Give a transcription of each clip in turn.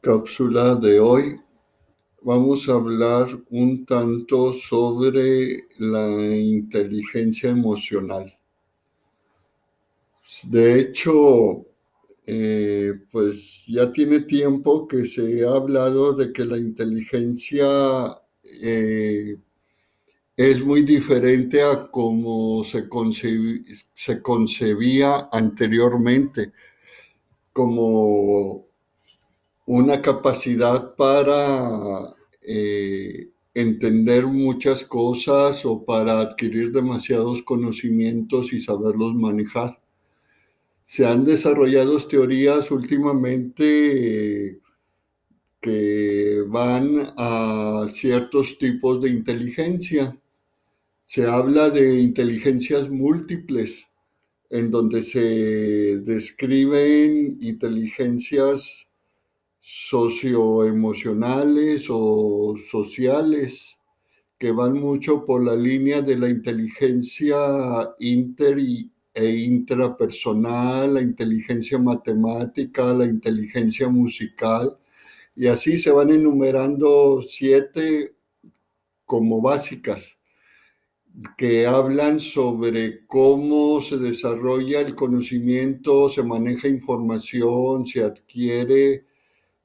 cápsula de hoy vamos a hablar un tanto sobre la inteligencia emocional. De hecho, eh, pues ya tiene tiempo que se ha hablado de que la inteligencia eh, es muy diferente a como se, se concebía anteriormente, como una capacidad para eh, entender muchas cosas o para adquirir demasiados conocimientos y saberlos manejar. Se han desarrollado teorías últimamente que van a ciertos tipos de inteligencia. Se habla de inteligencias múltiples, en donde se describen inteligencias socioemocionales o sociales que van mucho por la línea de la inteligencia inter e intrapersonal, la inteligencia matemática, la inteligencia musical, y así se van enumerando siete como básicas que hablan sobre cómo se desarrolla el conocimiento, se maneja información, se adquiere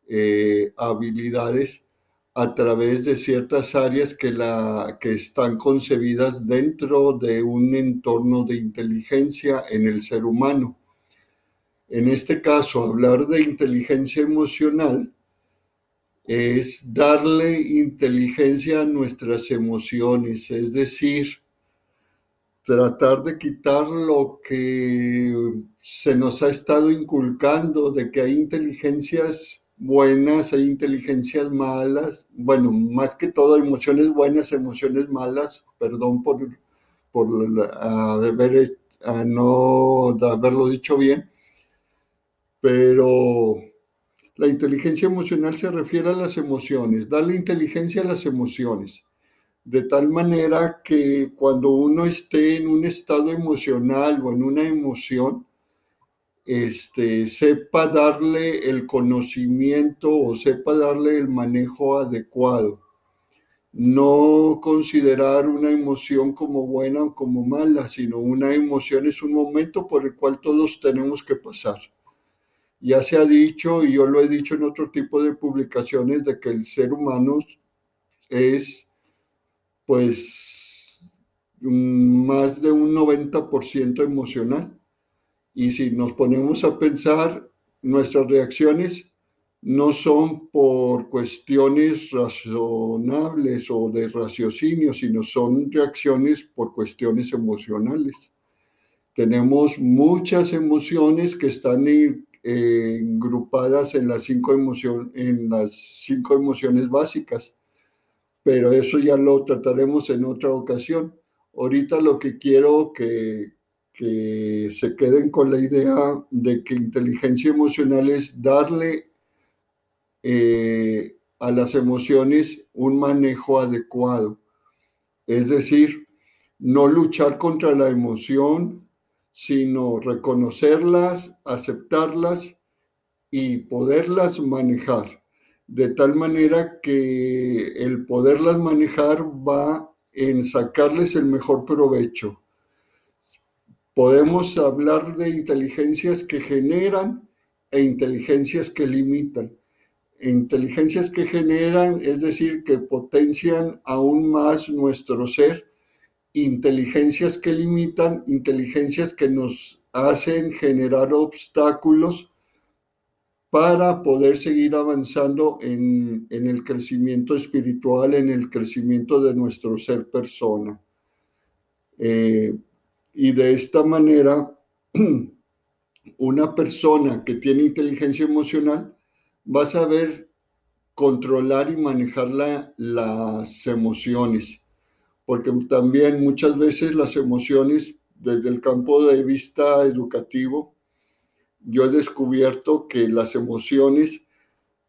eh, habilidades a través de ciertas áreas que, la, que están concebidas dentro de un entorno de inteligencia en el ser humano. En este caso, hablar de inteligencia emocional es darle inteligencia a nuestras emociones, es decir, tratar de quitar lo que se nos ha estado inculcando de que hay inteligencias buenas, hay inteligencias malas, bueno, más que todo emociones buenas, emociones malas, perdón por, por haber, no haberlo dicho bien, pero la inteligencia emocional se refiere a las emociones, darle inteligencia a las emociones, de tal manera que cuando uno esté en un estado emocional o en una emoción, este, sepa darle el conocimiento o sepa darle el manejo adecuado. No considerar una emoción como buena o como mala, sino una emoción es un momento por el cual todos tenemos que pasar. Ya se ha dicho, y yo lo he dicho en otro tipo de publicaciones, de que el ser humano es, pues, más de un 90% emocional y si nos ponemos a pensar, nuestras reacciones no son por cuestiones razonables o de raciocinio, sino son reacciones por cuestiones emocionales. Tenemos muchas emociones que están agrupadas en las cinco, en las cinco emociones básicas, pero eso ya lo trataremos en otra ocasión. Ahorita lo que quiero que, que se queden con la idea de que inteligencia emocional es darle eh, a las emociones un manejo adecuado. Es decir, no luchar contra la emoción, sino reconocerlas, aceptarlas y poderlas manejar. De tal manera que el poderlas manejar va en sacarles el mejor provecho Podemos hablar de inteligencias que generan e inteligencias que limitan. Inteligencias que generan, es decir, que potencian aún más nuestro ser. Inteligencias que limitan, inteligencias que nos hacen generar obstáculos para poder seguir avanzando en, el crecimiento espiritual, en el crecimiento de nuestro ser persona. Eh, y de esta manera, una persona que tiene inteligencia emocional va a saber controlar y manejar las emociones, porque también muchas veces las emociones desde el campo de vista educativo, yo he descubierto que las emociones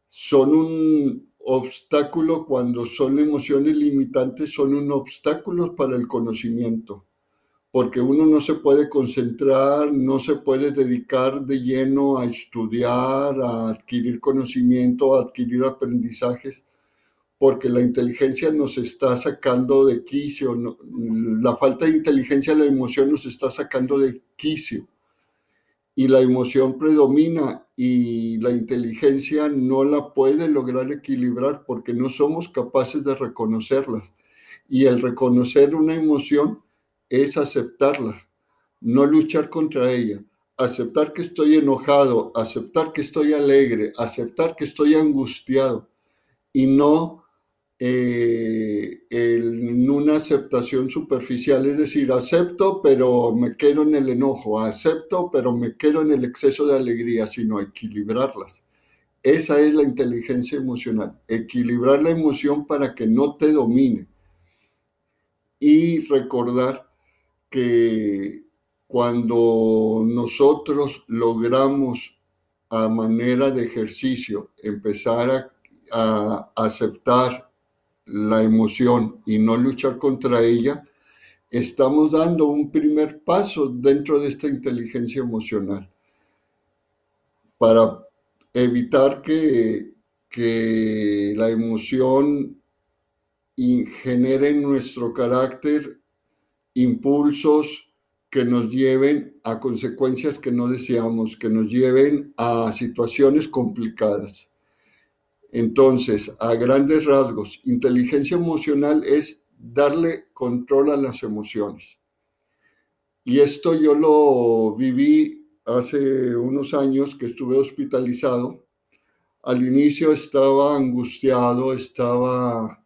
son un obstáculo cuando son emociones limitantes, son un obstáculo para el conocimiento porque uno no se puede concentrar, no se puede dedicar de lleno a estudiar, a adquirir conocimiento, a adquirir aprendizajes, porque la inteligencia nos está sacando de quicio, la falta de inteligencia, la emoción nos está sacando de quicio y la emoción predomina y la inteligencia no la puede lograr equilibrar porque no somos capaces de reconocerlas. Y el reconocer una emoción es aceptarla, no luchar contra ella, aceptar que estoy enojado, aceptar que estoy alegre, aceptar que estoy angustiado y no eh, en una aceptación superficial, es decir, acepto pero me quedo en el enojo, acepto pero me quedo en el exceso de alegría, sino equilibrarlas. Esa es la inteligencia emocional, equilibrar la emoción para que no te domine y recordar que cuando nosotros logramos a manera de ejercicio empezar a, aceptar la emoción y no luchar contra ella, estamos dando un primer paso dentro de esta inteligencia emocional para evitar que, que la emoción genere en nuestro carácter impulsos que nos lleven a consecuencias que no deseamos, que nos lleven a situaciones complicadas. Entonces, a grandes rasgos, inteligencia emocional es darle control a las emociones. Y esto yo lo viví hace unos años que estuve hospitalizado. Al inicio estaba angustiado, estaba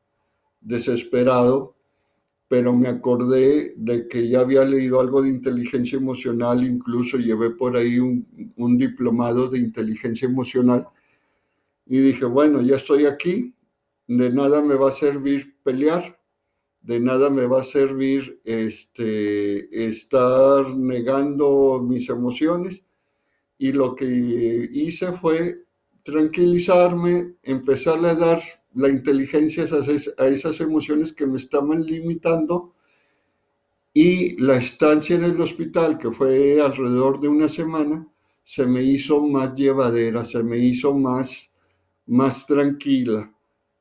desesperado pero me acordé de que ya había leído algo de inteligencia emocional, incluso llevé por ahí un, diplomado de inteligencia emocional y dije, bueno, ya estoy aquí, de nada me va a servir pelear, de nada me va a servir este, estar negando mis emociones. Y lo que hice fue tranquilizarme, empezarle a dar la inteligencia a esas emociones que me estaban limitando y la estancia en el hospital, que fue alrededor de una semana, se me hizo más llevadera, se me hizo más, más tranquila.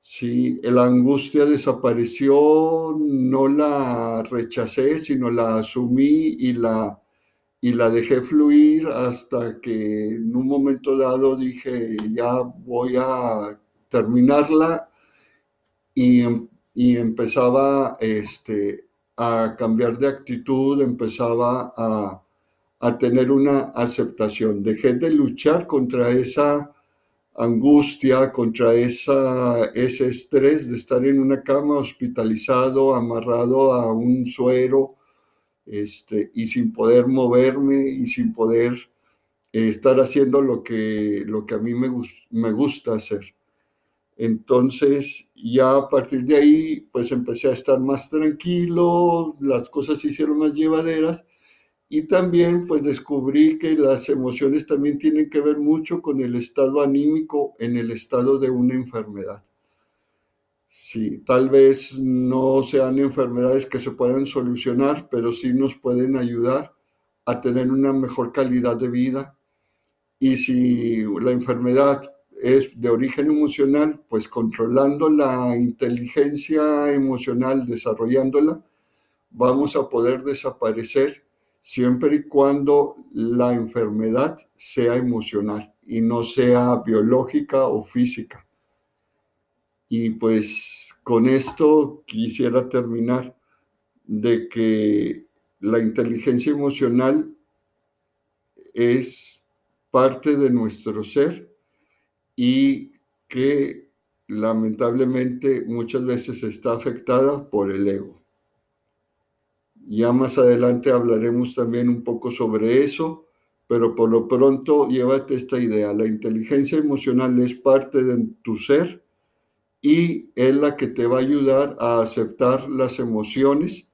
Sí, la angustia desapareció, no la rechacé, sino la asumí y la, y la dejé fluir hasta que en un momento dado dije, ya voy a terminarla y, y empezaba este, a cambiar de actitud, empezaba a, a tener una aceptación. Dejé de luchar contra esa angustia, contra esa, ese estrés de estar en una cama hospitalizado, amarrado a un suero, este, y sin poder moverme y sin poder eh, estar haciendo lo que, lo que a mí me, me gusta hacer. Entonces, ya a partir de ahí, pues empecé a estar más tranquilo, las cosas se hicieron más llevaderas y también pues descubrí que las emociones también tienen que ver mucho con el estado anímico en el estado de una enfermedad. Sí, tal vez no sean enfermedades que se puedan solucionar, pero sí nos pueden ayudar a tener una mejor calidad de vida. Y si la enfermedad es de origen emocional, pues controlando la inteligencia emocional, desarrollándola, vamos a poder desaparecer siempre y cuando la enfermedad sea emocional y no sea biológica o física. Y pues con esto quisiera terminar de que la inteligencia emocional es parte de nuestro ser y que lamentablemente muchas veces está afectada por el ego. Ya más adelante hablaremos también un poco sobre eso, pero por lo pronto llévate esta idea. La inteligencia emocional es parte de tu ser y es la que te va a ayudar a aceptar las emociones,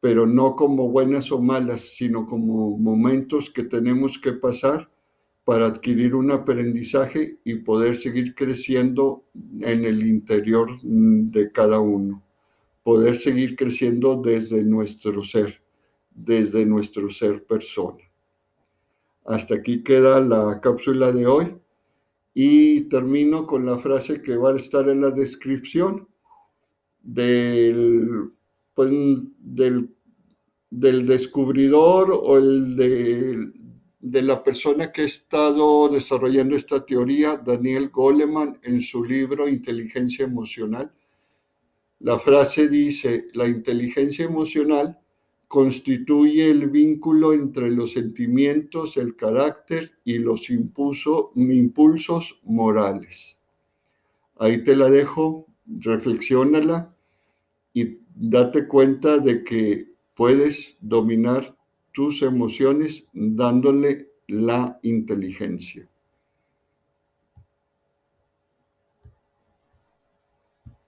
pero no como buenas o malas, sino como momentos que tenemos que pasar para adquirir un aprendizaje y poder seguir creciendo en el interior de cada uno, poder seguir creciendo desde nuestro ser, desde nuestro ser persona. Hasta aquí queda la cápsula de hoy y termino con la frase que va a estar en la descripción del, pues, del, del descubridor o el de, de la persona que ha estado desarrollando esta teoría, Daniel Goleman, en su libro Inteligencia Emocional. La frase dice, la inteligencia emocional constituye el vínculo entre los sentimientos, el carácter y los impulso, impulsos morales. Ahí te la dejo, reflexiónala y date cuenta de que puedes dominar tus emociones dándole la inteligencia.